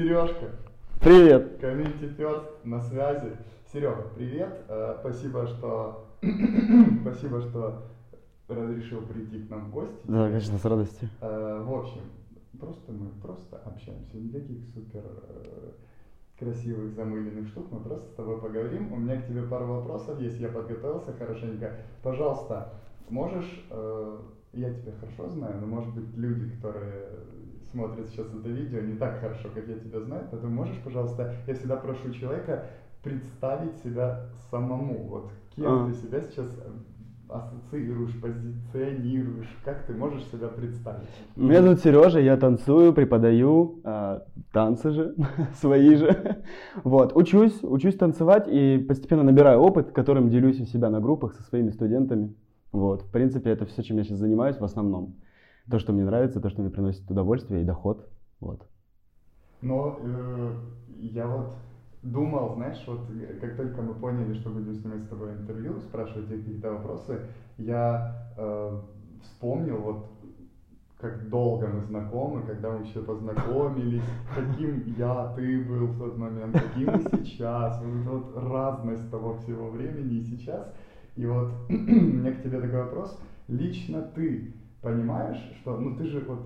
Сережка. Привет. Community First на связи. Серега, привет. Э, Спасибо, что спасибо, что разрешил прийти к нам в гости. Да, конечно, с радостью. Э, В общем, просто мы просто общаемся. Никаких супер э, красивых замыленных штук. Мы просто с тобой поговорим. У меня к тебе пару вопросов есть. Я подготовился хорошенько. Пожалуйста, можешь, я тебя хорошо знаю, но может быть люди, которые смотрят сейчас это видео, не так хорошо, как я тебя знаю, поэтому можешь, пожалуйста, я всегда прошу человека представить себя самому. Вот кем А. ты себя сейчас ассоциируешь, позиционируешь, как ты можешь себя представить? Меня зовут Сережа, я танцую, преподаю а, танцы же, свои же. Вот, учусь, учусь танцевать и постепенно набираю опыт, которым делюсь у себя на группах со своими студентами. Вот, в принципе, это все, чем я сейчас занимаюсь в основном. То, что мне нравится, то, что мне приносит удовольствие и доход. Вот. Но э, я вот думал, знаешь, вот э, как только мы поняли, что будем снимать с тобой интервью, спрашивать тебе какие-то вопросы, я э, вспомнил вот как долго мы знакомы, когда мы еще познакомились, каким я, ты был в тот момент, каким мы сейчас, вот вот разность того всего времени и сейчас. И вот у меня к тебе такой вопрос. Лично ты понимаешь, что, ну ты же вот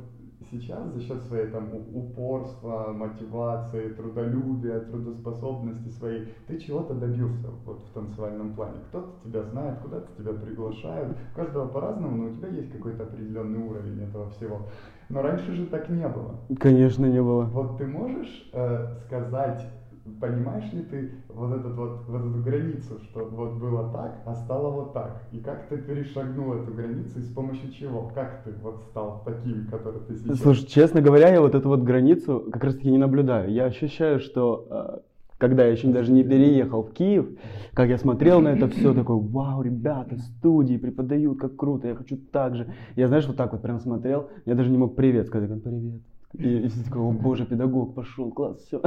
сейчас за счет своей там упорства, мотивации, трудолюбия, трудоспособности своей, ты чего-то добился вот в танцевальном плане. Кто-то тебя знает, куда-то тебя приглашают. У каждого по-разному, но у тебя есть какой-то определенный уровень этого всего. Но раньше же так не было. Конечно, не было. Вот ты можешь э, сказать, понимаешь ли ты вот, этот вот, вот эту границу, что вот было так, а стало вот так? И как ты перешагнул эту границу и с помощью чего? Как ты вот стал таким, который ты сейчас? Слушай, честно говоря, я вот эту вот границу как раз таки не наблюдаю. Я ощущаю, что э, когда я еще даже не переехал в Киев, как я смотрел на это все, такой, вау, ребята, студии преподают, как круто, я хочу так же. Я, знаешь, вот так вот прям смотрел, я даже не мог привет сказать, привет. И, и все такой, о боже, педагог пошел, класс, все.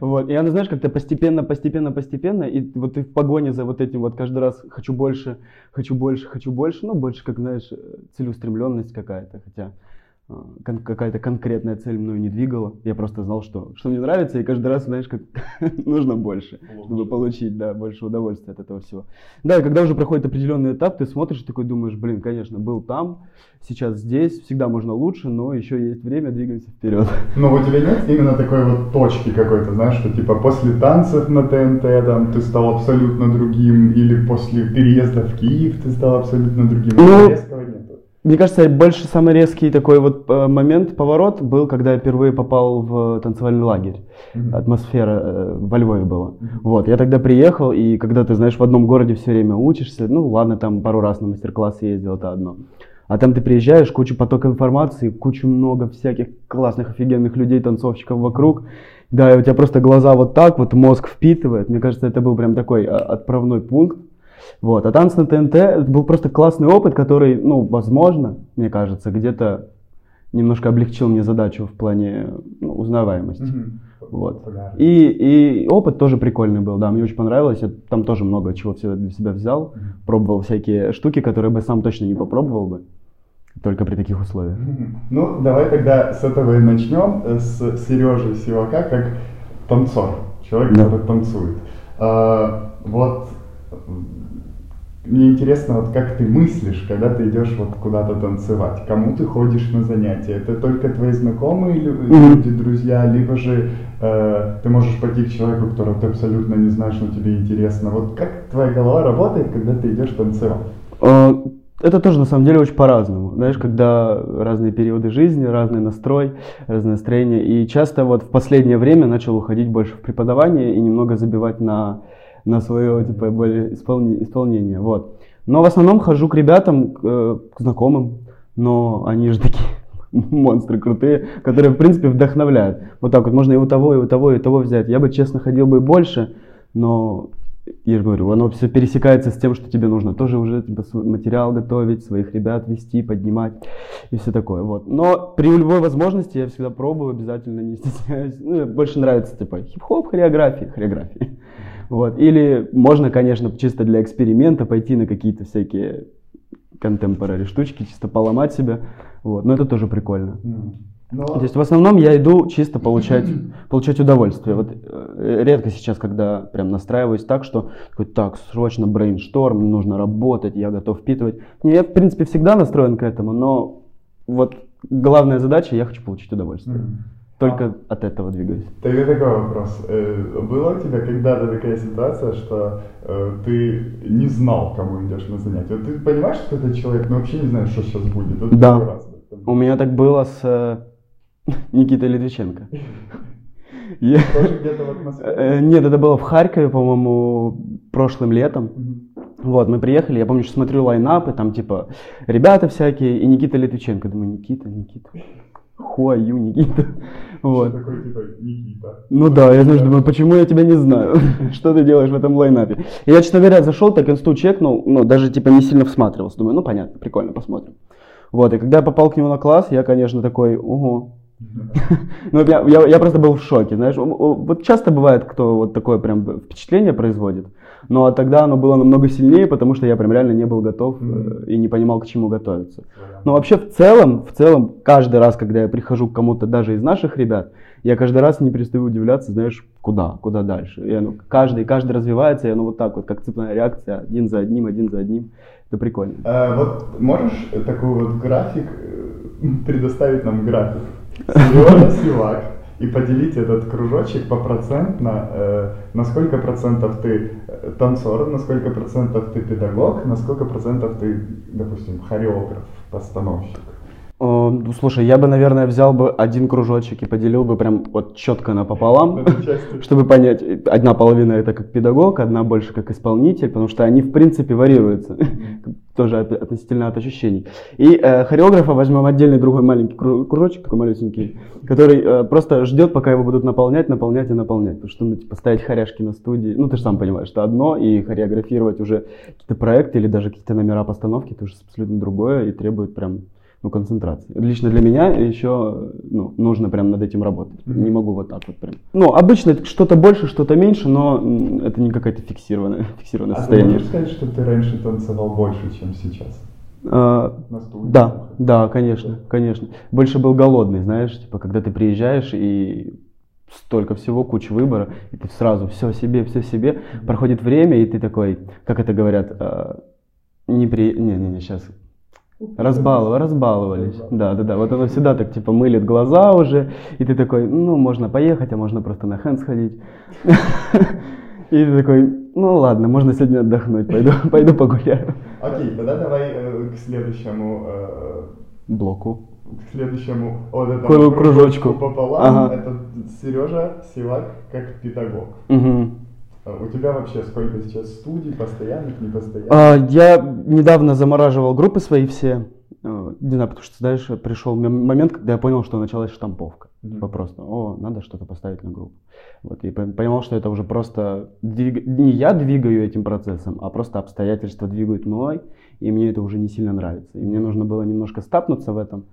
Вот. И она, знаешь, как-то постепенно, постепенно, постепенно, и вот ты в погоне за вот этим вот каждый раз хочу больше, хочу больше, хочу больше, ну, больше, как, знаешь, целеустремленность какая-то, хотя э, кон- какая-то конкретная цель мною не двигала. Я просто знал, что, что мне нравится, и каждый раз, знаешь, как нужно больше, чтобы получить, да, больше удовольствия от этого всего. Да, и когда уже проходит определенный этап, ты смотришь и такой думаешь, блин, конечно, был там, сейчас здесь, всегда можно лучше, но еще есть время, двигаемся вперед. Но у тебя нет именно такой вот точки какой-то, знаешь, что типа после танцев на ТНТ там ты стал абсолютно другим, или после переезда в Киев ты стал абсолютно другим. Ну. Мне кажется, больше самый резкий такой вот э, момент, поворот был, когда я впервые попал в танцевальный лагерь. Мгм. Атмосфера э, во Львове была. Вот, я тогда приехал, и когда ты, знаешь, в одном городе все время учишься, ну ладно, там пару раз на мастер-классы ездил, это одно. А там ты приезжаешь, куча поток информации, кучу много всяких классных, офигенных людей, танцовщиков вокруг. Да, и у тебя просто глаза вот так, вот мозг впитывает. Мне кажется, это был прям такой а, отправной пункт. Вот. А танцы на ТНТ это был просто классный опыт, который, ну, возможно, мне кажется, где-то немножко облегчил мне задачу в плане ну, узнаваемости. Мгм. Вот. И, и опыт тоже прикольный был, да, мне очень понравилось. Я там тоже много чего всего для себя взял. Мгм. Пробовал всякие штуки, которые бы сам точно не попробовал бы. Только при таких условиях. Ну, давай тогда с этого и начнем, с Сережи Сивака, как танцор, человек, Да. который танцует. А, вот мне интересно, вот как ты мыслишь, когда ты идешь вот куда-то танцевать, кому ты ходишь на занятия? Это только твои знакомые Мгм. люди, друзья, либо же э, ты можешь пойти к человеку, которого ты абсолютно не знаешь, но тебе интересно. Вот как твоя голова работает, когда ты идешь танцевать? Э, Это тоже на самом деле очень по-разному. Знаешь, когда разные периоды жизни, разный настрой, разное настроение. И часто вот в последнее время начал уходить больше в преподавание и немного забивать на, на свое типа, более исполни- исполнение. Вот. Но в основном хожу к ребятам, к, э, знакомым, но они же такие монстры крутые, которые, в принципе, вдохновляют. Вот так вот, можно и у того, и у того, и у того взять. Я бы, честно, ходил бы больше, но я же говорю, оно все пересекается с тем, что тебе нужно тоже уже типа, материал готовить, своих ребят вести, поднимать и все такое. Вот. Но при любой возможности я всегда пробую, обязательно не стесняюсь. Ну, больше нравится типа хип-хоп, хореографии, хореографии. Вот. Или можно, конечно, чисто для эксперимента пойти на какие-то всякие contemporary штучки, чисто поломать себя. Вот. Но это тоже прикольно. Но... То есть в основном я иду чисто получать, получать удовольствие. Вот э, редко сейчас, когда прям настраиваюсь так, что такой, так, срочно brainstorm, нужно работать, я готов впитывать. Не, я, в принципе, всегда настроен к этому, но вот главная задача, я хочу получить удовольствие. Mm-hmm. Только а, от этого двигаюсь. Тогда такой вопрос. Э, была у тебя когда-то такая ситуация, что э, ты не знал, кому идешь на занятия? Вот ты понимаешь, что это человек, но вообще не знаешь, что сейчас будет? Вот да. Раз, у меня так было с э, Никитой Литвиченко. Я... Тоже где-то в атмосфере? Нет, это было в Харькове, по-моему, прошлым летом. Вот, мы приехали, я помню, что смотрю лайнапы, там типа ребята всякие, и Никита Литвиченко. Думаю, Никита, Никита. Хуаю, Никита. Вот. Что такое, типа, Никита? Ну да, я знаешь, думаю, почему я тебя не знаю? Что ты делаешь в этом лайнапе? И я, честно говоря, зашел, так инсту чекнул, ну, даже типа не сильно всматривался. Думаю, ну понятно, прикольно, посмотрим. Вот, и когда я попал к нему на класс, я, конечно, такой, ого, ну, я, я, я просто был в шоке, знаешь, вот часто бывает, кто вот такое прям впечатление производит, но тогда оно было намного сильнее, потому что я прям реально не был готов mm-hmm. и не понимал, к чему готовиться. Yeah. Но вообще в целом, в целом, каждый раз, когда я прихожу к кому-то даже из наших ребят, я каждый раз не перестаю удивляться, знаешь, куда, куда дальше. И оно, каждый, каждый развивается, и оно вот так вот, как цепная реакция, один за одним, один за одним. Это прикольно. А, вот можешь такой вот график э, предоставить нам график? Сережа Сивак и поделить этот кружочек по процентно, э, на сколько процентов ты э, танцор, на сколько процентов ты педагог, на сколько процентов ты, допустим, хореограф, постановщик. О, слушай, я бы, наверное, взял бы один кружочек и поделил бы прям вот четко напополам, чтобы понять, одна половина это как педагог, одна больше как исполнитель, потому что они в принципе варьируются, тоже от, относительно от ощущений. И э, хореографа возьмем отдельный другой маленький кружочек, такой малюсенький, который э, просто ждет, пока его будут наполнять, наполнять и наполнять, потому что ну, типа ставить хоряшки на студии, ну ты же сам понимаешь, что одно, и хореографировать уже какие-то проекты или даже какие-то номера постановки, это уже абсолютно другое и требует прям ну, концентрации. Лично для меня еще ну, нужно прям над этим работать. Mm-hmm. Не могу вот так вот прям. Ну, обычно что-то больше, что-то меньше, но это не какое-то фиксированное, фиксированное а состояние. ты можешь сказать, что ты раньше танцевал больше, чем сейчас? А, да, да, конечно, конечно. Больше был голодный, знаешь, типа, когда ты приезжаешь и столько всего, куча выбора, и ты сразу все себе, все себе. Mm-hmm. Проходит время, и ты такой, как это говорят, а, не при... Не, не, не, сейчас Разбаловали, разбаловались. Да, да, да. Вот оно всегда так типа мылит глаза уже, и ты такой, ну, можно поехать, а можно просто на хэн сходить. И ты такой, ну ладно, можно сегодня отдохнуть, пойду, пойду погуляю. Окей, тогда давай э, к следующему э, блоку. К следующему вот этому кружочку пополам. Ага. Это Сережа Силак как педагог. Угу. А у тебя вообще сколько сейчас студий, постоянных, непостоянных? А, я недавно замораживал группы свои все. А, не знаю, потому что, знаешь, пришел момент, когда я понял, что началась штамповка. Mm-hmm. Типа просто, о, надо что-то поставить на группу. Вот, и понимал, что это уже просто двиг... не я двигаю этим процессом, а просто обстоятельства двигают мной, и мне это уже не сильно нравится. И мне нужно было немножко стапнуться в этом.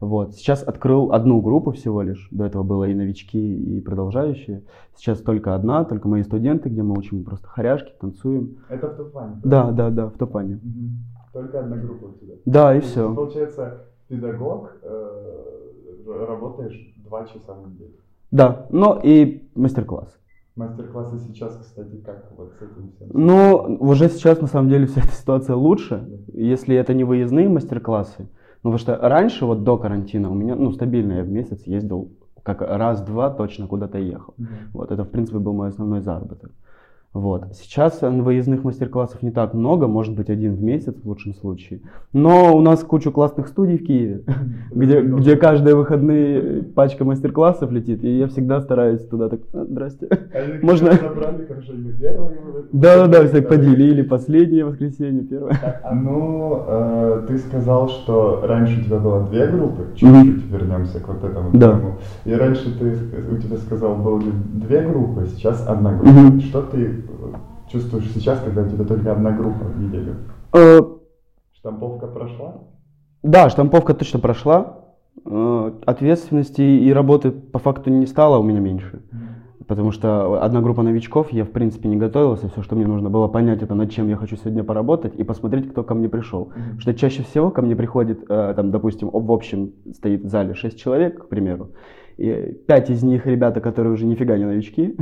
Вот. Сейчас открыл одну группу всего лишь. До этого было и новички, и продолжающие. Сейчас только одна, только мои студенты, где мы учим просто хоряшки, танцуем. Это в Топане? Да, да, да, в Топане. Угу. Только одна группа у тебя? Да, и все. Получается, педагог, э, работаешь два часа в неделю? Да, но и мастер-класс. Мастер-классы сейчас, кстати, как вот с этим всем? Ну, уже сейчас на самом деле вся эта ситуация лучше. Если это не выездные мастер-классы, ну, потому что раньше, вот до карантина, у меня, ну, стабильно я в месяц ездил как раз-два точно куда-то ехал. Mm-hmm. Вот, это, в принципе, был мой основной заработок. Вот. Сейчас выездных мастер-классов не так много, может быть один в месяц в лучшем случае. Но у нас куча классных студий в Киеве, где, где каждые выходные пачка мастер-классов летит. И я всегда стараюсь туда так, «А, здрасте. А Можно... Набрали, хорошо, первое. Да, да, да, всех поделили, последнее воскресенье, первое. А, ну, э, ты сказал, что раньше у тебя было две группы, чуть-чуть вернемся к вот этому. Да. И раньше ты, у тебя сказал, было две группы, сейчас одна группа. Что ты чувствуешь сейчас, когда у тебя только одна группа в неделю? Э, штамповка прошла? Да, штамповка точно прошла. Э, ответственности и работы по факту не стало у меня меньше. потому что одна группа новичков, я в принципе не готовился, все, что мне нужно было понять, это над чем я хочу сегодня поработать и посмотреть, кто ко мне пришел. Потому что чаще всего ко мне приходит, э, там, допустим, в общем стоит в зале 6 человек, к примеру, и 5 из них ребята, которые уже нифига не новички,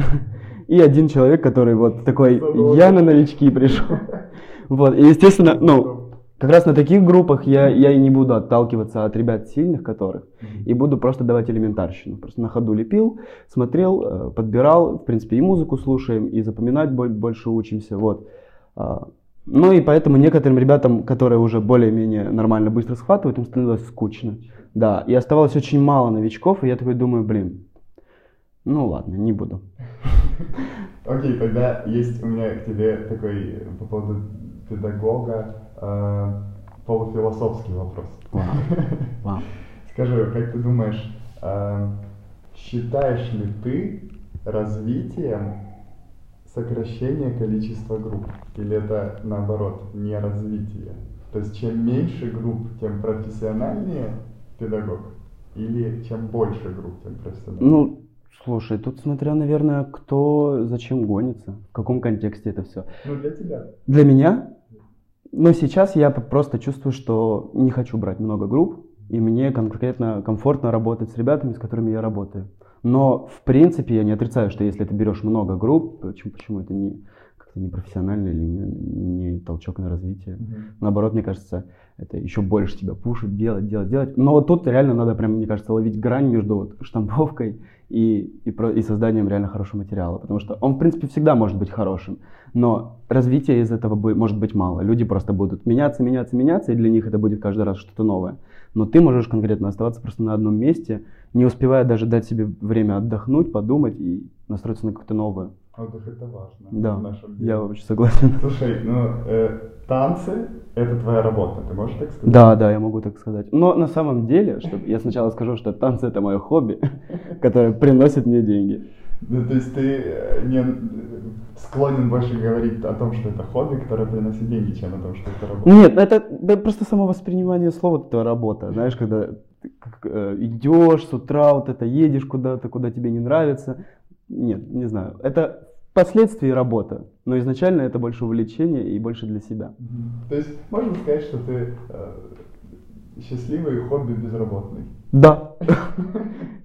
и один человек, который вот такой, я на новички пришел. Вот, и естественно, ну, как раз на таких группах я, я и не буду отталкиваться от ребят сильных, которых, и буду просто давать элементарщину. Просто на ходу лепил, смотрел, э, подбирал, в принципе, и музыку слушаем, и запоминать боль- больше учимся, вот. А, Ну и поэтому некоторым ребятам, которые уже более-менее нормально быстро схватывают, им становилось скучно. Да, и оставалось очень мало новичков, и я такой думаю, блин, ну ладно, не буду. Окей, тогда есть у меня к тебе такой по поводу педагога э, полуфилософский вопрос. Вау, вау. Скажи, как ты думаешь, э, считаешь ли ты развитием сокращение количества групп? Или это наоборот, не развитие? То есть чем меньше групп, тем профессиональнее педагог? Или чем больше групп, тем профессиональнее? Ну, слушай, тут смотря, наверное, кто зачем гонится, в каком контексте это все. Ну, для тебя. Для меня, но сейчас я просто чувствую, что не хочу брать много групп, и мне конкретно комфортно работать с ребятами, с которыми я работаю. Но, в принципе, я не отрицаю, что если ты берешь много групп, почему, почему это не как-то не профессионально или не, не толчок на развитие. Наоборот, мне кажется, это еще больше тебя пушит, делать, делать, делать. Но вот тут реально надо прям, мне кажется, ловить грань между вот штамповкой и, и, про- и созданием реально хорошего материала. Потому что он, в принципе, всегда может быть хорошим, но развития из этого бу- может быть мало. Люди просто будут меняться, меняться, меняться, и для них это будет каждый раз что-то новое. Но ты можешь конкретно оставаться просто на одном месте, не успевая даже дать себе время отдохнуть, подумать и настроиться на какое-то новое. Отдых это важно Да, в нашем деле. я вообще согласен. Слушай, ну, э, танцы – это твоя работа, ты можешь так сказать? Да, да, я могу так сказать. Но на самом деле, чтобы я сначала скажу, что танцы это мое хобби, которое приносит мне деньги. Ну, то есть ты э, не э, склонен больше говорить о том, что это хобби, которое приносит деньги, чем о том, что это работа. Нет, это да, просто само воспринимание слова это работа. Знаешь, когда как, э, идешь с утра, вот это едешь куда-то, куда тебе не нравится. Нет, не знаю. Это впоследствии работа, но изначально это больше увлечение и больше для себя. То есть можно сказать, что ты э, счастливый хобби безработный. Да.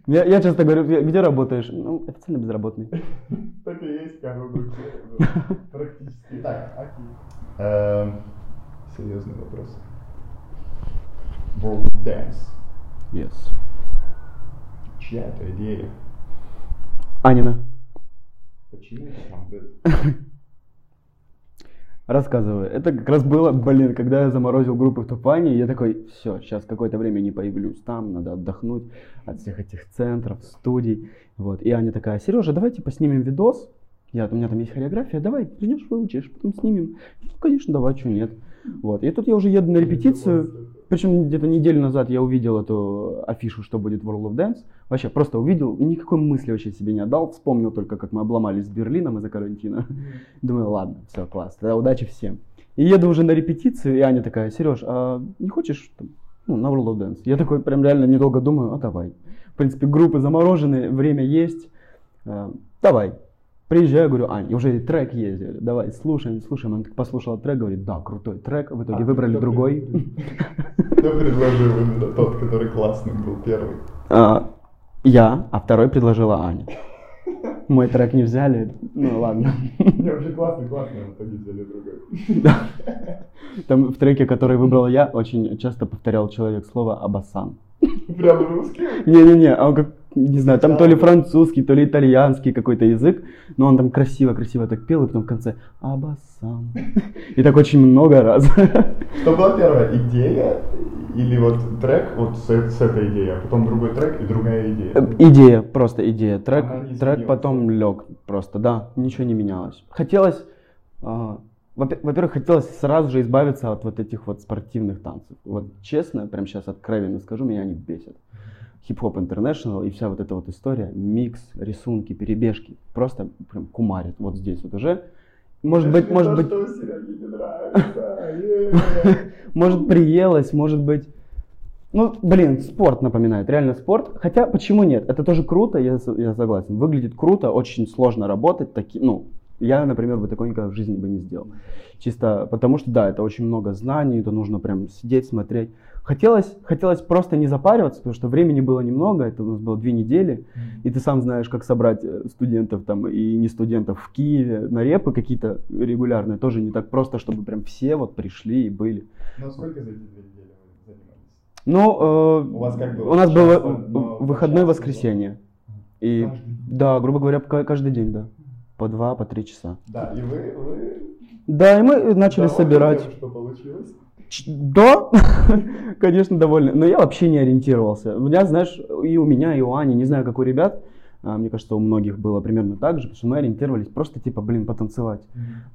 Я, я часто говорю, «Где- работаешь? Ну, официально безработный. Так и есть, как бы, практически. Так, окей. Эм, Серьезный вопрос. World Dance. Yes. Чья это идея? Анина. Рассказываю. Это как раз было, блин, когда я заморозил группы в Тупане, я такой, все, сейчас какое-то время не появлюсь там, надо отдохнуть от всех этих центров, студий. Вот. И Аня такая, Сережа, давайте поснимем видос. Я, у меня там есть хореография, давай, придешь, выучишь, потом снимем. Ну, конечно, давай, что нет. Вот. И тут я уже еду на репетицию. Причем где-то неделю назад я увидел эту афишу, что будет World of Dance. Вообще, просто увидел, никакой мысли вообще себе не отдал. Вспомнил только, как мы обломались с Берлином из-за карантина. Думаю, ладно, все, класс, тогда удачи всем. И еду уже на репетицию, и Аня такая, Сереж, а не хочешь там, ну, на World of Dance? Я такой прям реально недолго думаю, а давай. В принципе, группы заморожены, время есть, э, давай. Приезжаю, говорю, Ань, и уже трек говорю, давай, слушаем, слушаем. Она так послушала трек, говорит, да, крутой трек, в итоге А, выбрали другой. Кто предложил именно тот, который классный был первый? А, я, а второй предложила Аня. Мой трек не взяли, ну ладно. Не, вообще классный, классный, а в итоге взяли другой. Да. Там в треке, который выбрал я, очень часто повторял человек слово «абасан». Прям русский? Не-не-не, а он как, не знаю, там то ли французский, то ли итальянский какой-то язык, но он там красиво-красиво так пел, и потом в конце «абасан». И так очень много раз. Что была первая идея или вот трек вот с, с этой идеей, а потом другой трек и другая идея? Э, Идея, просто идея. Трек, трек потом лег просто, да, ничего не менялось. Хотелось, а, во- во-первых, хотелось сразу же избавиться от вот этих вот спортивных танцев. Вот честно, прям сейчас откровенно скажу, меня они бесят. Хип-хоп International и вся вот эта вот история, микс, рисунки, перебежки, просто прям кумарит вот здесь вот уже. Может быть, может то, быть, может приелось, может быть, Ну, блин, спорт напоминает, реально спорт. Хотя, почему нет? Это тоже круто, я, я согласен. Выглядит круто, очень сложно работать. Таки, ну, я, например, бы такое никогда в жизни бы не сделал. Чисто потому что, да, это очень много знаний, это нужно прям сидеть, смотреть. Хотелось, хотелось просто не запариваться, потому что времени было немного, это у нас было две недели, и ты сам знаешь, как собрать э, студентов там и не студентов в Киеве на репы какие-то регулярные, тоже не так просто, чтобы прям все вот пришли и были. Ну, сколько за эти две недели вы занимались? Ну, э, У вас как было? у нас Час, было но по выходное воскресенье. И, Каждый да, грубо говоря, ка- каждый день, да. По два, по три часа. Да, и вы, вы Да, и мы начали довольны собирать. тем, что получилось? Да, конечно, довольны. Но я вообще не ориентировался. У меня, знаешь, и у меня, и у Ани, не знаю, как у ребят, мне кажется, у многих было примерно так же, потому что мы ориентировались просто, типа, блин, потанцевать.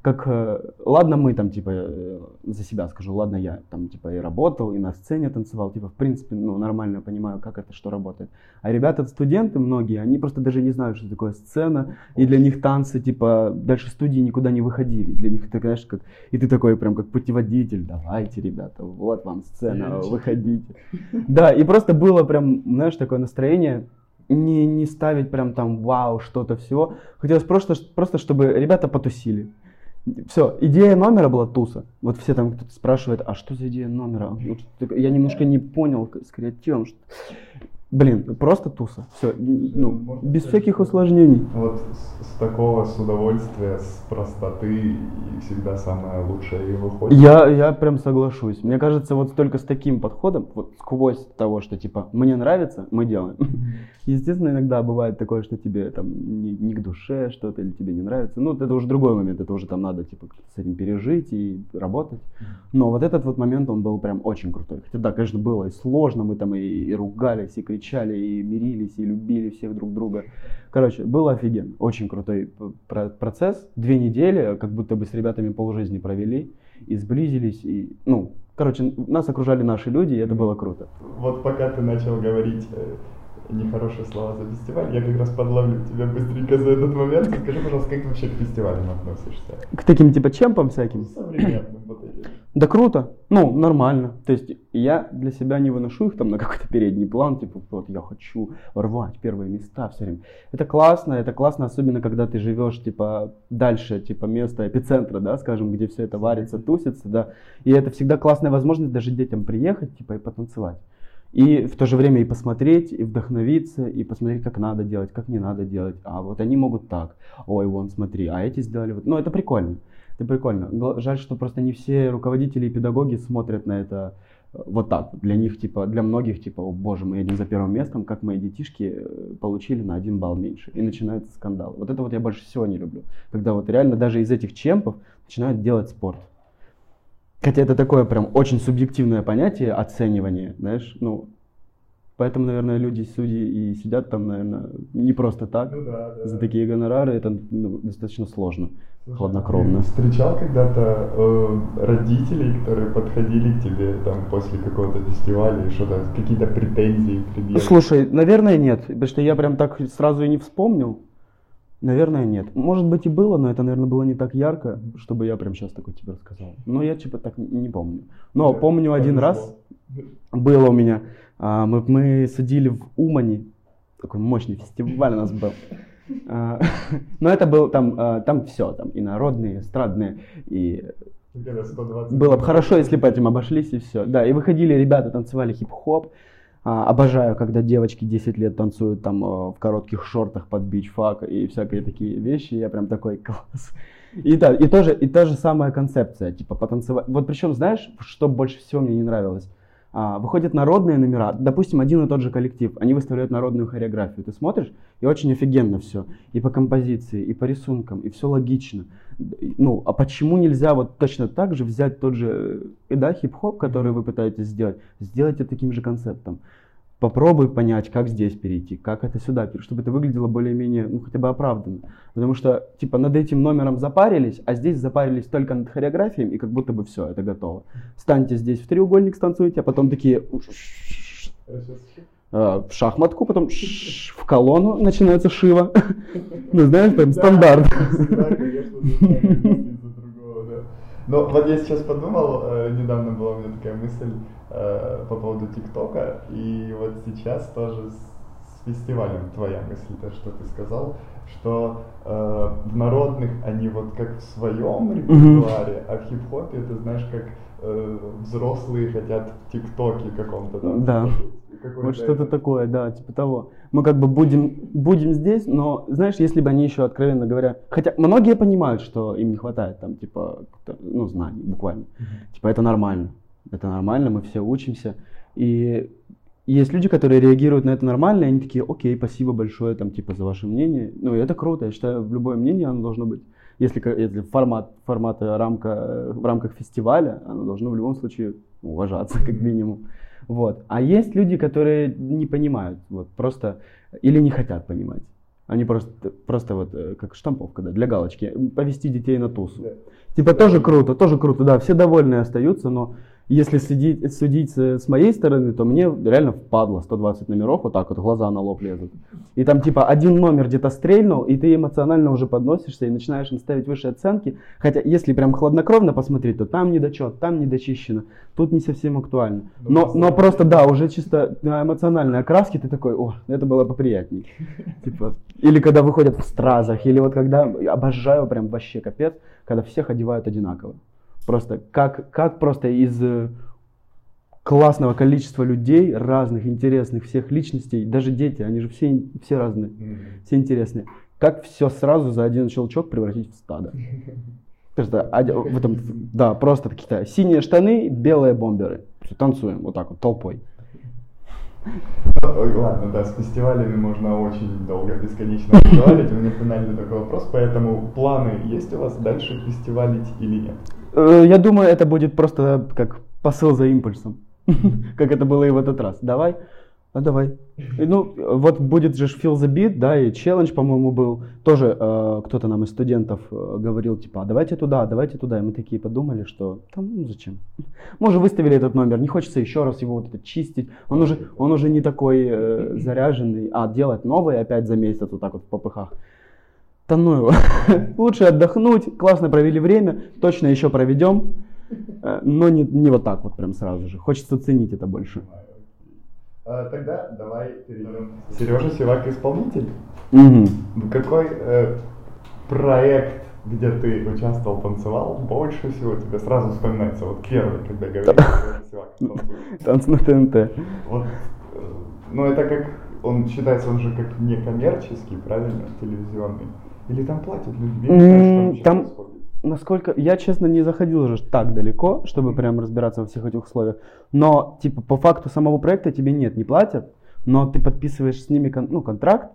Как, э, ладно, мы там, типа, э, за себя скажу, ладно, я там, типа, и работал, и на сцене танцевал, типа, в принципе, ну, нормально понимаю, как это, что работает. А ребята, студенты многие, они просто даже не знают, что такое сцена, и для них танцы, типа, дальше студии никуда не выходили. Для них, ты, знаешь, как, и ты такой прям как путеводитель, давайте, ребята, вот вам сцена, выходите. Да, и просто было прям, знаешь, такое настроение, не, не ставить прям там вау, что-то все. Хотелось просто, просто, чтобы ребята потусили. Все, идея номера была туса. Вот все там кто-то спрашивает, а что за идея номера? Что-то Я немножко не понял с креативом. что- Блин, просто туса. Все, ну, Можно без сказать, всяких усложнений. Вот с, с такого, с удовольствия, с простоты и всегда самое лучшее и выходит. Я, я прям соглашусь. Мне кажется, вот только с таким подходом, вот сквозь того, что типа мне нравится, мы делаем. Естественно, иногда бывает такое, что тебе там не, не к душе что-то или тебе не нравится. Ну, это уже другой момент, это уже там надо типа с этим пережить и работать. Но вот этот вот момент, он был прям очень крутой. Хотя да, конечно, было и сложно, мы там и, и ругались, и кричали, и мирились, и любили всех друг друга. Короче, было офигенно. Очень крутой процесс. Две недели, как будто бы с ребятами полжизни провели, и сблизились, и, ну, короче, нас окружали наши люди, и это было круто. Вот пока ты начал говорить э, нехорошие слова за фестиваль, я как раз подловлю тебя быстренько за этот момент. Скажи, пожалуйста, как ты вообще к фестивалям относишься? К таким типа чемпам всяким. Современным. Да круто, ну, нормально. То есть я для себя не выношу их там на какой-то передний план, типа, вот я хочу рвать первые места все время. Это классно, это классно, особенно когда ты живешь, типа, дальше, типа, места эпицентра, да, скажем, где все это варится, тусится, да. И это всегда классная возможность даже детям приехать, типа, и потанцевать. И в то же время и посмотреть, и вдохновиться, и посмотреть, как надо делать, как не надо делать. А вот они могут так. Ой, вон, смотри, а эти сделали вот. Ну, это прикольно. Это прикольно. Жаль, что просто не все руководители и педагоги смотрят на это э, вот так. Для них, типа, для многих, типа, о боже, мы едем за первым местом, как мои детишки э, получили на один балл меньше. И начинается скандал. Вот это вот я больше всего не люблю. Когда вот реально даже из этих чемпов начинают делать спорт. Хотя это такое прям очень субъективное понятие оценивания, знаешь, ну, поэтому, наверное, люди, судьи и сидят там, наверное, не просто так. Ну да, да. За такие гонорары это ну, достаточно сложно, Слушай, хладнокровно. ты Встречал когда-то э, родителей, которые подходили к тебе там после какого-то фестиваля и что-то, какие-то претензии предъявили? Слушай, наверное, нет, потому что я прям так сразу и не вспомнил. Наверное, нет. Может быть и было, но это, наверное, было не так ярко, чтобы я прям сейчас такой тебе рассказал. Но я типа так не, помню. Но Да, помню один повезло. раз, было у меня, а, мы, мы сидели в Умане, такой мощный фестиваль у нас был. А, Но это был там, а, там все, там и народные, и эстрадные, и Когда 120 было бы хорошо, если бы этим обошлись и все. Да, и выходили ребята, танцевали хип-хоп. А, обожаю, когда девочки 10 лет танцуют там в коротких шортах под бич-фак и всякие такие вещи. Я прям такой класс. И, да, и, тоже, и та же самая концепция, типа потанцевать. Вот причем, знаешь, что больше всего мне не нравилось? А, выходят народные номера, допустим, один и тот же коллектив, они выставляют народную хореографию. Ты смотришь, и очень офигенно все. И по композиции, и по рисункам, и все логично. Ну, а почему нельзя вот точно так же взять тот же, э, да, хип-хоп, который вы пытаетесь сделать, сделать это таким же концептом? Попробуй понять, как здесь перейти, как это сюда, чтобы это выглядело более-менее, ну, хотя бы оправданно. Потому что, типа, над этим номером запарились, а здесь запарились только над хореографией, и как будто бы все, это готово. Станьте здесь в треугольник, станцуйте, а потом такие э, в шахматку, потом в колонну начинается шива. Ну, знаешь, прям стандарт. Да, конечно, за другого, да. Но вот я сейчас подумал, э, недавно была у меня такая мысль э, по поводу ТикТока, и вот сейчас тоже с фестивалем твоя мысль, то, что ты сказал, что э, в народных они вот как в своем репертуаре, а в хип-хопе это знаешь как э, взрослые хотят в ТикТоке каком-то там. Да. Вот что-то такое, да, типа того. Мы как бы будем, будем здесь, но, знаешь, если бы они еще, откровенно говоря, хотя многие понимают, что им не хватает там, типа, ну, знаний буквально. Mm-hmm. Типа, это нормально. Это нормально, мы все учимся. И есть люди, которые реагируют на это нормально, и они такие, окей, спасибо большое, там, типа, за ваше мнение. Ну, и это круто, я считаю, в любое мнение оно должно быть. Если, если формат, формат рамка, в рамках фестиваля, оно должно в любом случае уважаться, как минимум. Вот. А есть люди, которые не понимают, вот, просто, или не хотят понимать. Они просто, просто вот, э, как штамповка, да, для галочки, повести детей на тусу. Типа тоже круто, тоже круто, да, все довольные остаются, но если судить, судить с моей стороны, то мне реально впадло 120 номеров, вот так вот глаза на лоб лезут. И там типа один номер где-то стрельнул, и ты эмоционально уже подносишься и начинаешь им ставить высшие оценки. Хотя если прям хладнокровно посмотреть, то там недочет, там недочищено, тут не совсем актуально. Ну, но, но просто да, уже чисто на эмоциональной окраске ты такой, о, это было поприятней. Типа, или когда выходят в стразах, или вот когда, обожаю прям вообще капец, когда всех одевают одинаково. Просто как, как просто из э, классного количества людей, разных, интересных, всех личностей, даже дети, они же все, все разные, mm-hmm. все интересные. Как все сразу за один щелчок превратить в стадо. Просто, в этом, да, просто какие-то синие штаны, белые бомберы. Танцуем вот так вот, толпой. Ой, ладно, да, с фестивалями можно очень долго, бесконечно разговаривать. У меня финальный такой вопрос, поэтому планы есть у вас дальше фестивалить или нет? Э, я думаю, это будет просто как посыл за импульсом, как это было и в этот раз. Давай, а давай. Ну, вот будет же Feel the Beat, да, и челлендж, по-моему, был. Тоже э, кто-то нам из студентов э, говорил, типа, а давайте туда, давайте туда. И мы такие подумали, что там, ну зачем? Мы уже выставили этот номер, не хочется еще раз его вот это чистить. Он уже, он уже не такой э, заряженный. А, делать новый опять за месяц вот так вот в попыхах. Да ну его. Лучше отдохнуть, классно провели время, точно еще проведем, э, но не, не вот так вот прям сразу же. Хочется ценить это больше. А, тогда давай перейдем. Сережа Сивак исполнитель. Угу. Какой э, проект, где ты участвовал, танцевал, больше всего тебе сразу вспоминается? Вот первый, когда говоришь Сивак Танц на ТНТ. Вот, э, ну это как, он считается, он же как некоммерческий, правильно, телевизионный. Или там платят люди? Mm, там, насколько... Я, честно, не заходил уже так далеко, чтобы прям разбираться во всех этих условиях. Но, типа, по факту самого проекта тебе нет, не платят, но ты подписываешь с ними кон, ну, контракт,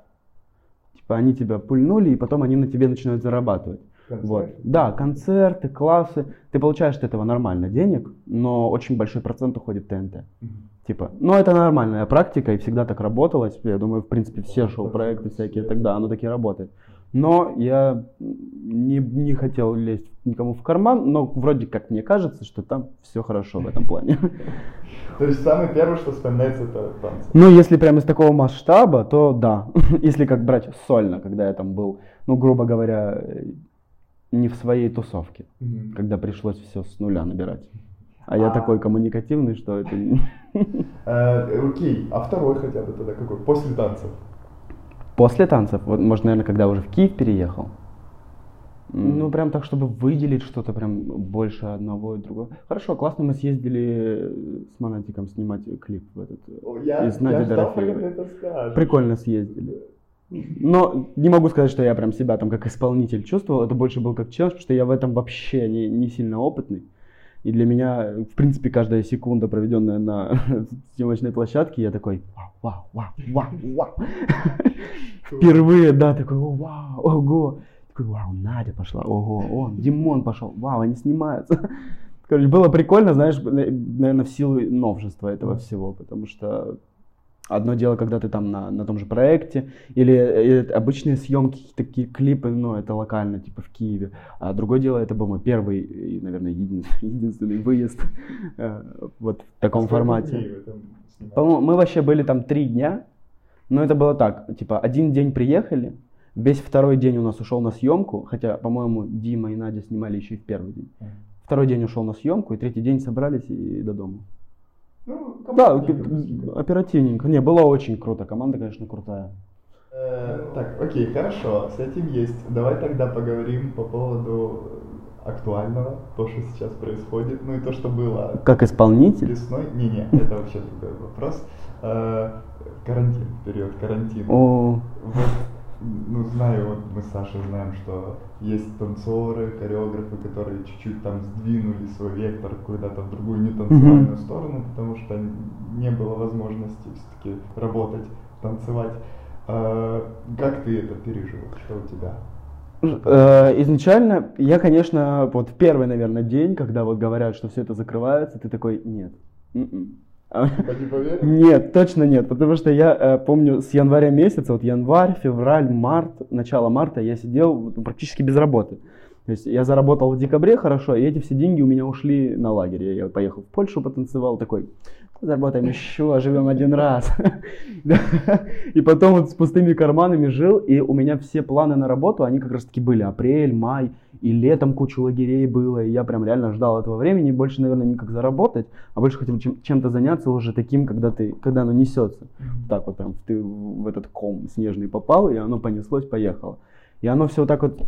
типа, они тебя пульнули, и потом они на тебе начинают зарабатывать. Концерты. Вот. Да, концерты, классы. Ты получаешь от этого нормально денег, но очень большой процент уходит в ТНТ. Mm-hmm. Типа, ну это нормальная практика и всегда так работалось. Я думаю, в принципе, все шоу-проекты всякие, тогда оно таки работает. Но я не, не хотел лезть никому в карман, но вроде как мне кажется, что там все хорошо в этом плане. То есть самый первый, что вспоминается, это танцы? Ну, если прямо из такого масштаба, то да. если как брать сольно, когда я там был, ну, грубо говоря, не в своей тусовке, когда пришлось все с нуля набирать. А, а я такой коммуникативный, что это... Э, окей, а второй хотя бы тогда какой? После танцев? После танцев, вот, может, наверное, когда уже в Киев переехал. Ну, прям так, чтобы выделить что-то прям больше одного и другого. Хорошо, классно мы съездили с Монатиком снимать клип в этот. О, я, из Нади я ждал. Прикольно съездили. Но не могу сказать, что я прям себя там как исполнитель чувствовал. Это больше был как челлендж, потому что я в этом вообще не, не сильно опытный. И для меня, в принципе, каждая секунда, проведенная на съемочной площадке, я такой, вау, вау, вау, вау. Впервые, да, такой, о, вау, ого. Такой, вау, Надя пошла, ого, о, Димон пошел, вау, они снимаются. Короче, было прикольно, знаешь, наверное, в силу новшества этого всего, потому что Одно дело, когда ты там на, на том же проекте, или, или обычные съемки, такие клипы, ну, это локально, типа в Киеве. А другое дело, это был мой первый и, наверное, един, единственный выезд э, вот в таком а формате. По-моему, мы вообще были там три дня, но это было так, типа, один день приехали, весь второй день у нас ушел на съемку, хотя, по-моему, Дима и Надя снимали еще и в первый день. Второй день ушел на съемку, и третий день собрались и до дома. Ну, Да, оперативненько. Не, было очень круто. Команда, конечно, крутая. Э, Так, окей, хорошо, с этим есть. Давай тогда поговорим по поводу актуального, то, что сейчас происходит, ну и то, что было Как исполнитель. весной. Не-не, это вообще другой вопрос. Э, Карантин, период карантина. О, Вот, ну, знаю, вот мы с Сашей знаем, что есть танцоры, хореографы, которые чуть-чуть там сдвинули свой вектор куда-то в другую нетанцевальную сторону, потому что не было возможности все-таки работать, танцевать. Э, Как ты это пережил? Что у тебя? Э, Изначально, я, конечно, вот в первый, наверное, день, когда вот говорят, что все это закрывается, ты такой, нет. м-м». А- Типа Нет, точно нет, потому что я э, помню с января месяца, вот январь, февраль, март, начало марта я сидел практически без работы. То есть я заработал в декабре хорошо, и эти все деньги у меня ушли на лагерь. Я поехал в Польшу, потанцевал, такой, заработаем еще, живем один раз. И потом вот с пустыми карманами жил, и у меня все планы на работу, они как раз таки были апрель, май, и летом куча лагерей было, и я прям реально ждал этого времени, больше, наверное, не как заработать, а больше хотел чем- чем-то заняться уже таким, когда ты, когда оно несется. Так вот прям ты в этот ком снежный попал, и оно понеслось, поехало. И оно все вот так вот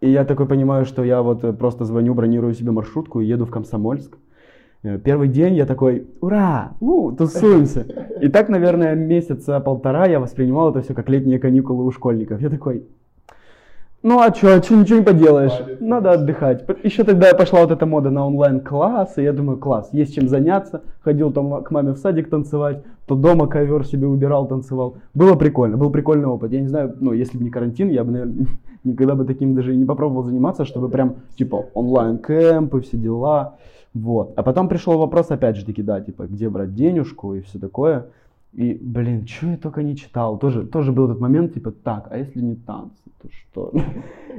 и я такой понимаю, что я вот просто звоню, бронирую себе маршрутку и еду в Комсомольск. Э, Первый день я такой, ура, у, тусуемся. И так, наверное, месяца полтора я воспринимал это все как летние каникулы у школьников. Я такой, ну а что, ничего не поделаешь, надо отдыхать. Еще тогда пошла вот эта мода на онлайн-классы, я думаю, класс, есть чем заняться. Ходил там к маме в садик танцевать, то дома ковер себе убирал, танцевал. Было прикольно, был прикольный опыт. Я не знаю, ну если бы не карантин, я бы, наверное, никогда бы таким даже и не попробовал заниматься, чтобы прям, типа, онлайн-кэмпы, все дела. Вот. А потом пришел вопрос, опять же таки, да, типа, где брать денежку и все такое. И, блин, что я только не читал. Тоже, тоже был этот момент, типа, так, а если не танцы, что?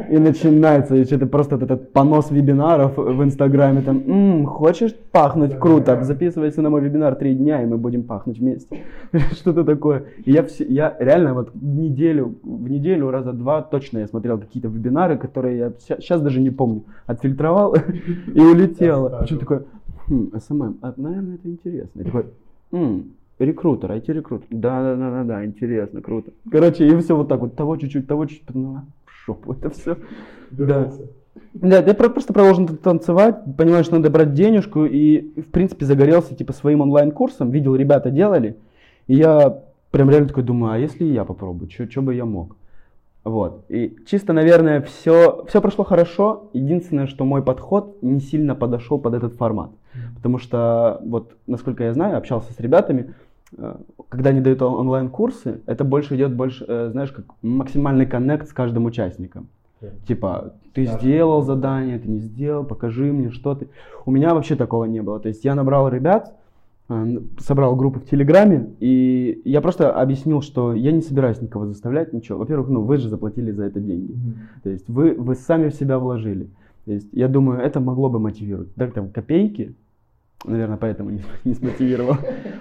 И начинается, и что-то просто этот понос вебинаров в Инстаграме, там, «М, хочешь пахнуть круто, записывайся на мой вебинар три дня, и мы будем пахнуть вместе. Что-то такое. И я, все, я реально вот неделю, в неделю раза два точно я смотрел какие-то вебинары, которые я сейчас даже не помню. Отфильтровал и улетел. Причем такой, хм, SMM, а, наверное, это интересно. И такой, «М, Рекрутер, IT-рекрутер. Да, да, да, да, да, интересно, круто. Короче, и все вот так вот, того чуть-чуть, того чуть-чуть, ну, в жопу это все. Да. Да, я про- просто продолжил танцевать, понимаю, что надо брать денежку, и, в принципе, загорелся, типа, своим онлайн-курсом, видел, ребята делали, и я прям реально такой думаю, а если я попробую, что бы я мог? Вот, и чисто, наверное, все, все прошло хорошо, единственное, что мой подход не сильно подошел под этот формат, потому что, вот, насколько я знаю, общался с ребятами, когда они дают он- онлайн-курсы, это больше идет, больше, э, знаешь, как максимальный коннект с каждым участником. Типа, ты Да. сделал задание, ты не сделал, покажи мне, что ты. У меня вообще такого не было. То есть я набрал ребят, э, собрал группу в Телеграме, и я просто объяснил, что я не собираюсь никого заставлять, ничего. Во-первых, ну вы же заплатили за это деньги. То есть вы, вы сами в себя вложили. То есть я думаю, это могло бы мотивировать. Так там копейки, наверное, поэтому не, не смотивировал.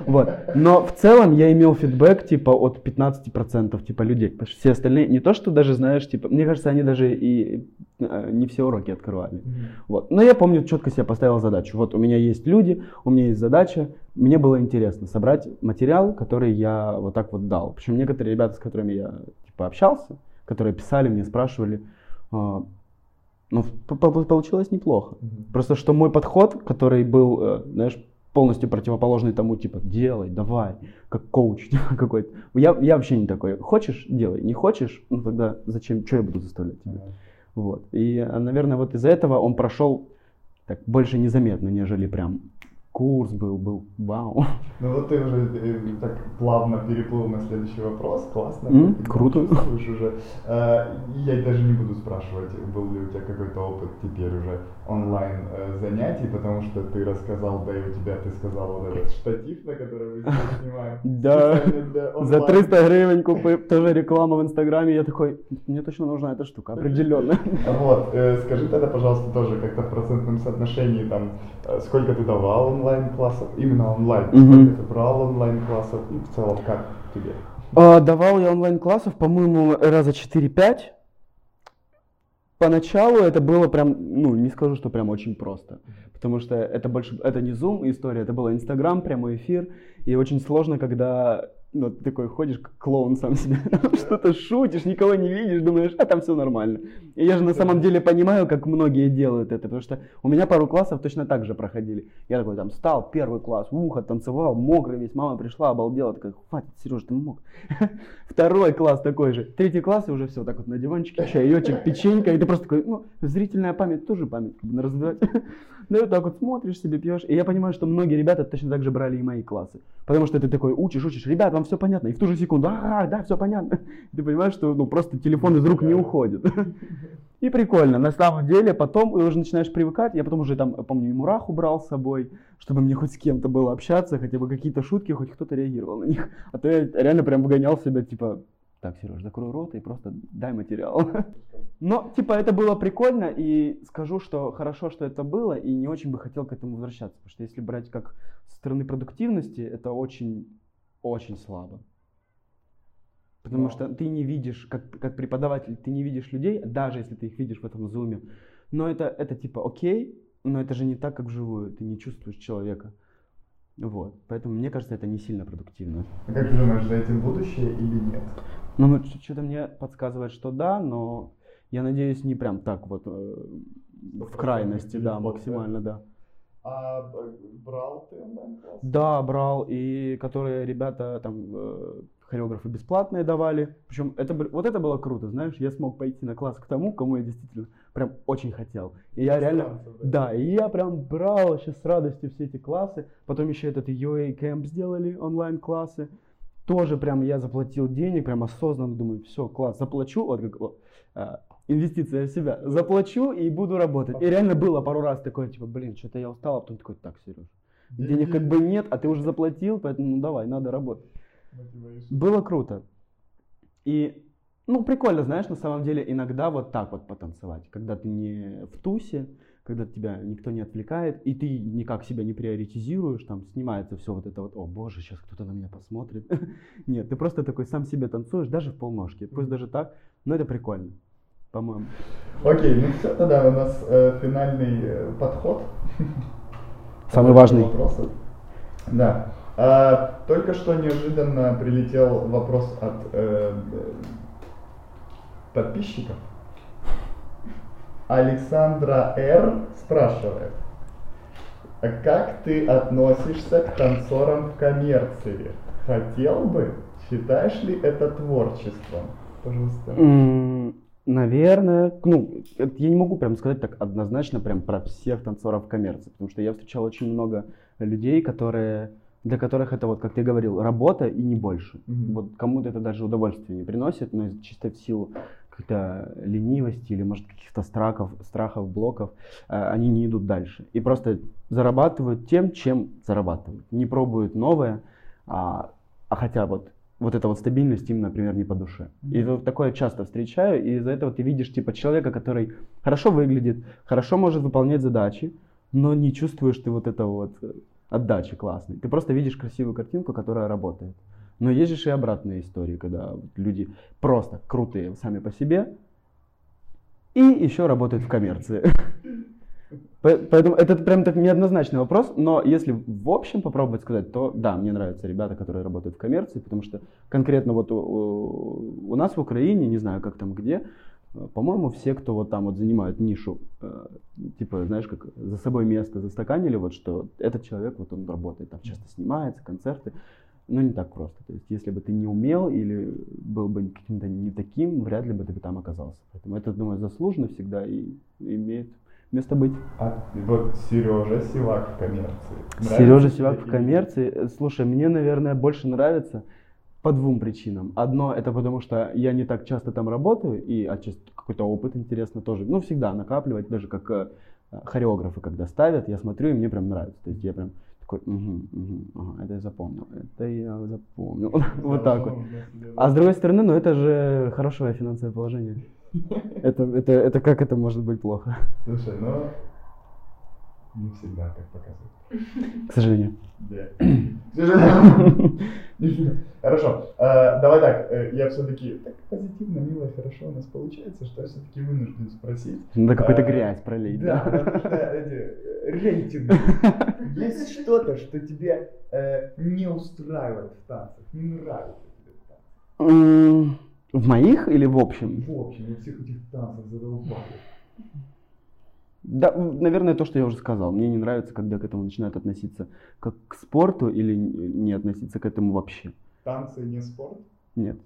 Вот. Но в целом я имел фидбэк типа от 15% типа людей. Потому что все остальные, не то что даже знаешь, типа, мне кажется, они даже и э, не все уроки открывали. Вот. Но я помню, четко себе поставил задачу. Вот у меня есть люди, у меня есть задача. Мне было интересно собрать материал, который я вот так вот дал. Причем некоторые ребята, с которыми я типа общался, которые писали мне, спрашивали, а, ну, получилось неплохо. Просто что мой подход, который был, э, знаешь, полностью противоположный тому, типа, делай, давай, как коуч какой-то. Я, я вообще не такой. Хочешь, делай. Не хочешь, ну тогда зачем, что я буду заставлять тебя? Вот. И, а, наверное, вот из-за этого он прошел так больше незаметно, нежели прям курс был, был вау. Ну вот ты уже э, так плавно переплыл на следующий вопрос, классно. Ты круто. уже. Э, Я даже не буду спрашивать, был ли у тебя какой-то опыт теперь уже онлайн э, занятий, потому что ты рассказал, да и у тебя ты сказал вот этот штатив, на который мы сейчас снимаем. Да. За онлайн. 300 гривен купив тоже реклама в инстаграме, я такой, мне точно нужна эта штука, определенно. Вот, скажи тогда, пожалуйста, тоже как-то в процентном соотношении, там, сколько ты давал онлайн-классов, именно онлайн, Мгм. сколько ты брал онлайн-классов и в целом как тебе? А, давал я онлайн-классов, по-моему, раза 4-5. поначалу это было прям, ну, не скажу, что прям очень просто. Потому что это больше, это не Zoom история, это был Инстаграм, прямой эфир. И очень сложно, когда ну, ты такой ходишь, как клоун сам себе, что-то шутишь, никого не видишь, думаешь, а там все нормально. И я же на самом деле понимаю, как многие делают это, потому что у меня пару классов точно так же проходили. Я такой там встал, первый класс, ухо, танцевал, мокрый весь, мама пришла, обалдела, такая, хватит, Сереж, ты мог. Второй класс такой же. Третий класс, и уже все так вот на диванчике, чаечек, печенька, и ты просто такой, ну, зрительная память тоже память, как бы, развивать. Ну, и так вот смотришь себе, пьешь. И я понимаю, что многие ребята точно так же брали и мои классы. Потому что ты такой учишь, учишь, ребят, вам все понятно. И в ту же секунду, ага, да, все понятно. Ты понимаешь, что ну, просто телефон из рук не уходит. И прикольно. На самом деле, потом уже начинаешь привыкать. Я потом уже там, помню, и мурах убрал с собой, чтобы мне хоть с кем-то было общаться, хотя бы какие-то шутки, хоть кто-то реагировал на них. А то я реально прям выгонял себя, типа, так, Сереж, закрой рот и просто дай материал. Но, типа, это было прикольно, и скажу, что хорошо, что это было, и не очень бы хотел к этому возвращаться, потому что если брать как со стороны продуктивности, это очень, очень слабо. Потому что ты не видишь, как, как преподаватель, ты не видишь людей, даже если ты их видишь в этом зуме. Но это, это типа окей, но это же не так, как вживую, ты не чувствуешь человека. Вот. Поэтому мне кажется, это не сильно продуктивно. А как ты думаешь, за этим будущее или нет? Ну, ну что-то мне подсказывает, что да, но я надеюсь, не прям так вот э, в крайности, да, максимально, да. А брал ты онлайн-класс? Да, брал, и которые ребята там э, хореографы бесплатные давали. Причем это, вот это было круто, знаешь, я смог пойти на класс к тому, кому я действительно прям очень хотел. И я реально, да, и я прям брал вообще с радостью все эти классы. Потом еще этот UA Camp сделали, онлайн-классы. Тоже прям я заплатил денег, прям осознанно думаю, все, класс, заплачу, вот как а, инвестиция в себя, заплачу и буду работать. И реально было пару раз такое, типа, блин, что-то я устал, а потом такой, так, Сереж, денег как бы нет, а ты уже заплатил, поэтому ну давай, надо работать. Было круто. И, ну, прикольно, знаешь, на самом деле иногда вот так вот потанцевать, когда ты не в тусе, когда тебя никто не отвлекает, и ты никак себя не приоритизируешь, там снимается все вот это вот, о боже, сейчас кто-то на меня посмотрит. Нет, ты просто такой сам себе танцуешь, даже в полножке, пусть даже так, но это прикольно, по-моему. Окей, ну все, тогда у нас э, финальный э, подход. Самый важный. Вопросы. Да. А, только что неожиданно прилетел вопрос от э, подписчиков. Александра Р. спрашивает, а как ты относишься к танцорам в коммерции? Хотел бы? Считаешь ли это творчеством? Пожалуйста. Mm, наверное, ну, я не могу прям сказать так однозначно прям про всех танцоров в коммерции, потому что я встречал очень много людей, которые для которых это вот, как ты говорил, работа и не больше. Mm-hmm. Вот кому-то это даже удовольствие не приносит, но чисто в силу какой-то ленивости или, может, каких-то страхов, страхов, блоков, э, они не идут дальше. И просто зарабатывают тем, чем зарабатывают. Не пробуют новое, а, а хотя вот вот эта вот стабильность им, например, не по душе. И вот такое часто встречаю, и из-за этого ты видишь типа человека, который хорошо выглядит, хорошо может выполнять задачи, но не чувствуешь ты вот это вот отдачи классной. Ты просто видишь красивую картинку, которая работает. Но есть же и обратные истории, когда люди просто крутые сами по себе и еще работают в коммерции. Поэтому это прям так неоднозначный вопрос, но если в общем попробовать сказать, то да, мне нравятся ребята, которые работают в коммерции, потому что конкретно вот у, у нас в Украине, не знаю как там где, по-моему, все, кто вот там вот занимают нишу, э, типа, знаешь, как за собой место застаканили, вот что этот человек, вот он работает, там часто снимается, концерты, но не так просто. То есть, если бы ты не умел или был бы каким-то не таким, вряд ли бы ты бы там оказался. Поэтому это, думаю, заслуженно всегда и имеет место быть. А вот Сережа Сивак в коммерции. Нравится Сережа Сивак в коммерции. Слушай, мне, наверное, больше нравится по двум причинам. Одно это потому, что я не так часто там работаю, и отчасти какой-то опыт интересно тоже, ну, всегда накапливать, даже как э, хореографы, когда ставят, я смотрю, и мне прям нравится. То есть я прям такой, угу, угу, ага, это я запомнил, это я запомнил. вот так вот. А с другой стороны, ну, это же хорошее финансовое положение. Это, это, это как это может быть плохо? Слушай, ну, Не всегда так показывают. К сожалению. Да. К сожалению. Хорошо. Э, Давай так, э, я все-таки так позитивно, мило, хорошо у нас получается, что я все-таки вынужден спросить. Надо какую-то Э, грязь пролить, Да, эти э, рейтинги. Есть что-то, что тебе э, не устраивает в танцах, не нравится тебе в танцах? В моих или в общем? В общем, во всех этих танцах задолбали. Да, наверное, то, что я уже сказал. Мне не нравится, когда к этому начинают относиться как к спорту или не относиться к этому вообще. Танцы не спорт? Нет.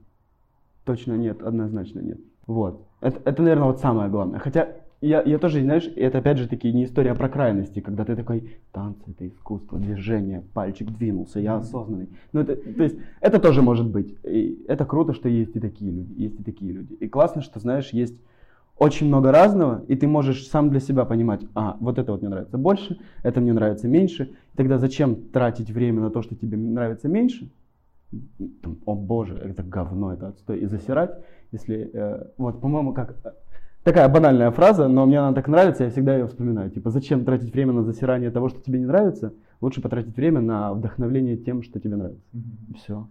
Точно нет, однозначно нет. Вот. Это, это наверное, вот самое главное. Хотя я, я тоже, знаешь, это опять же таки не история про крайности, когда ты такой, танцы это искусство, движение, пальчик двинулся, я осознанный. Ну, это, то есть, это тоже может быть. И это круто, что есть и такие люди, есть и такие люди. И классно, что, знаешь, есть очень много разного, и ты можешь сам для себя понимать, а, вот это вот мне нравится больше, это мне нравится меньше. Тогда зачем тратить время на то, что тебе нравится меньше? Там, о боже, это говно, это отстой. И засирать, если, э, вот, по-моему, как э, такая банальная фраза, но мне она так нравится, я всегда ее вспоминаю. Типа, зачем тратить время на засирание того, что тебе не нравится? Лучше потратить время на вдохновление тем, что тебе нравится. Все.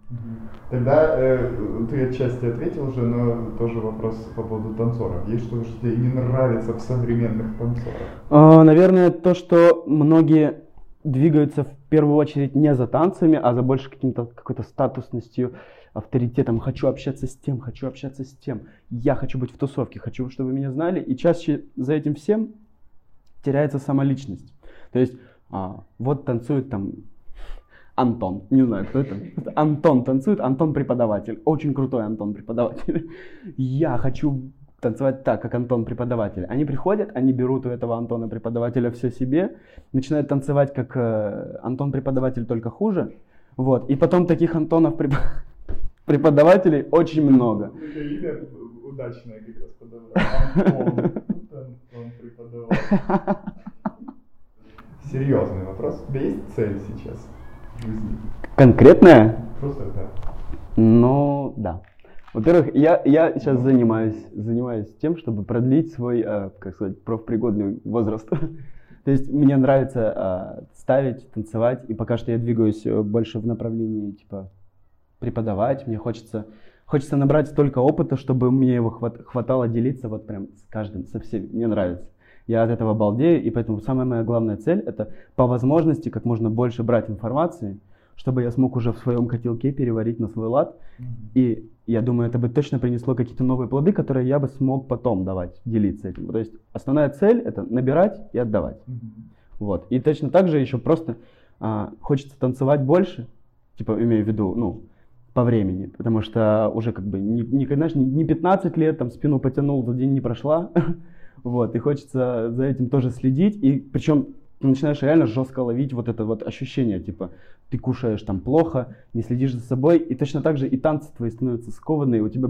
Тогда э, ты отчасти ответил уже, но тоже вопрос по поводу танцоров. Есть что-то, что тебе не нравится в современных танцорах? А, Наверное, то, что многие двигаются в первую очередь не за танцами, а за больше каким-то какой-то статусностью, авторитетом. Хочу общаться с тем, хочу общаться с тем. Я хочу быть в тусовке, хочу, чтобы меня знали. И чаще за этим всем теряется самоличность. То есть, а, вот танцует там Антон, не знаю, кто это. Антон танцует, Антон преподаватель. Очень крутой Антон преподаватель. Я хочу танцевать так, как Антон преподаватель. Они приходят, они берут у этого Антона преподавателя все себе, начинают танцевать как э, Антон преподаватель, только хуже. Вот. И потом таких Антонов преп- преподавателей очень много. Как раз. Серьезный вопрос. У тебя есть цель сейчас? Конкретная? Просто да. Ну, да. Во-первых, я, я сейчас занимаюсь, занимаюсь тем, чтобы продлить свой, э, как сказать, профпригодный возраст. То есть мне нравится э, ставить, танцевать, и пока что я двигаюсь э, больше в направлении, типа, преподавать. Мне хочется, хочется набрать столько опыта, чтобы мне его хват- хватало делиться вот прям с каждым, со всеми. Мне нравится. Я от этого балдею, и поэтому самая моя главная цель это по возможности как можно больше брать информации, чтобы я смог уже в своем котелке переварить на свой лад. И я думаю, это бы точно принесло какие-то новые плоды, которые я бы смог потом давать, делиться этим. То есть основная цель это набирать и отдавать. Вот. И точно так же еще просто а, хочется танцевать больше, типа имею в виду, ну, по времени, потому что уже как бы не, не, знаешь, не- не 15 лет, там спину потянул, за день не прошла, вот, и хочется за этим тоже следить, и причем начинаешь реально жестко ловить вот это вот ощущение, типа, ты кушаешь там плохо, не следишь за собой, и точно так же и танцы твои становятся скованные, у тебя,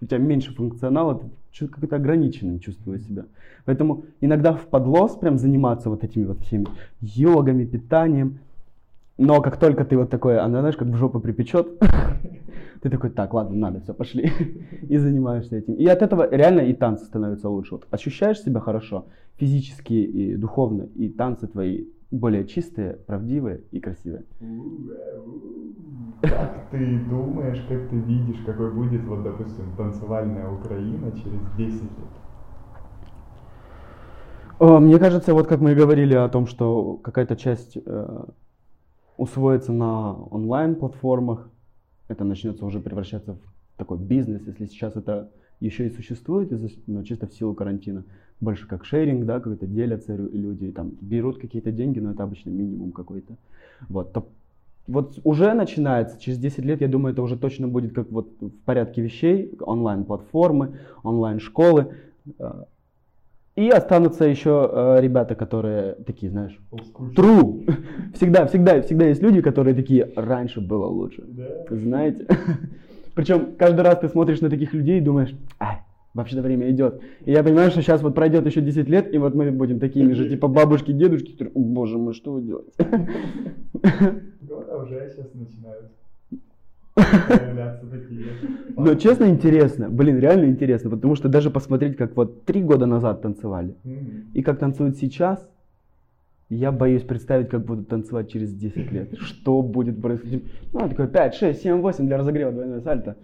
у тебя меньше функционала, ты какой-то ограниченным чувствуешь себя. Поэтому иногда в подлос прям заниматься вот этими вот всеми йогами, питанием, но как только ты вот такой, она, знаешь, как в жопу припечет, ты такой, так, ладно, надо, все, пошли. И занимаешься этим. И от этого реально и танцы становятся лучше. Вот ощущаешь себя хорошо, физически и духовно, и танцы твои более чистые, правдивые и красивые. Как ты думаешь, как ты видишь, какой будет, вот, допустим, танцевальная Украина через 10 лет? Мне кажется, вот как мы и говорили о том, что какая-то часть э, усвоится на онлайн-платформах, это начнется уже превращаться в такой бизнес, если сейчас это еще и существует, из-за- ну, чисто в силу карантина, больше как шеринг, да, какой-то делятся люди, там, берут какие-то деньги, но это обычно минимум какой-то. Вот, то вот уже начинается, через 10 лет, я думаю, это уже точно будет как вот в порядке вещей, онлайн-платформы, онлайн-школы. И останутся еще э, ребята, которые такие, знаешь, true. Всегда, всегда, всегда есть люди, которые такие, раньше было лучше. Да. Знаете? Причем каждый раз ты смотришь на таких людей и думаешь, ай, вообще-то время идет. И я понимаю, что сейчас вот пройдет еще 10 лет, и вот мы будем такими же, типа бабушки, дедушки, которые, «О, боже мой, что вы делаете? Года уже сейчас начинают. Но честно интересно, блин, реально интересно, потому что даже посмотреть, как вот три года назад танцевали, и как танцуют сейчас, Я боюсь представить, как буду танцевать через 10 лет. Что будет происходить? Ну, такой 5, 6, 7, 8 для разогрева двойное сальто.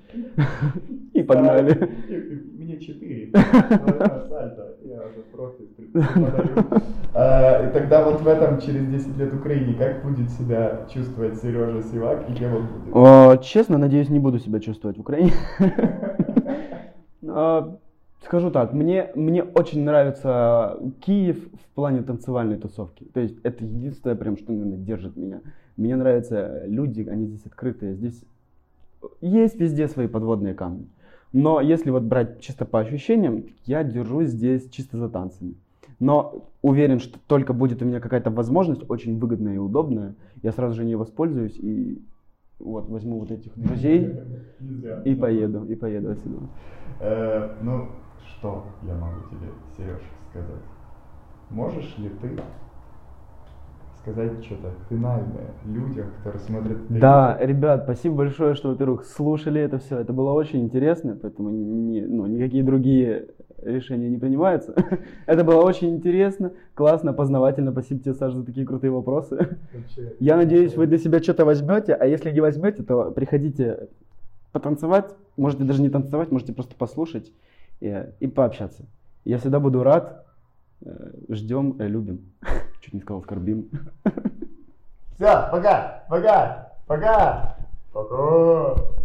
И погнали. Мне 4. Двойное сальто. Я уже профи. А, И тогда вот в этом через 10 лет Украине как будет себя чувствовать Сережа Сивак и кем он будет? О, Честно, надеюсь, не буду себя чувствовать в Украине. А, Скажу так, мне, мне очень нравится Киев плане танцевальной тусовки. То есть это единственное, прям, что, наверное, держит меня. Мне нравятся люди, они здесь открытые. Здесь есть везде свои подводные камни. Но если вот брать чисто по ощущениям, я держусь здесь чисто за танцами. Но уверен, что только будет у меня какая-то возможность, очень выгодная и удобная, я сразу же не воспользуюсь и вот возьму вот этих друзей и поеду, и поеду отсюда. Э, Ну, что я могу тебе, Сереж, сказать? Можешь ли ты сказать что-то финальное людям, которые смотрят это Да, ребят, спасибо большое, что, во-первых, слушали это все. Это было очень интересно, поэтому ни- ну, никакие другие решения не принимаются. Это было очень интересно, классно, познавательно. Спасибо тебе, Саша, за такие крутые вопросы. Вообще, Я надеюсь, вы для себя что-то возьмете, а если не возьмете, то приходите потанцевать. Можете даже не танцевать, можете просто послушать и, и пообщаться. Я всегда буду рад. Э, Ждем, э, любим. Чуть не сказал, скорбим. Все, пока, пока, пока. Пока.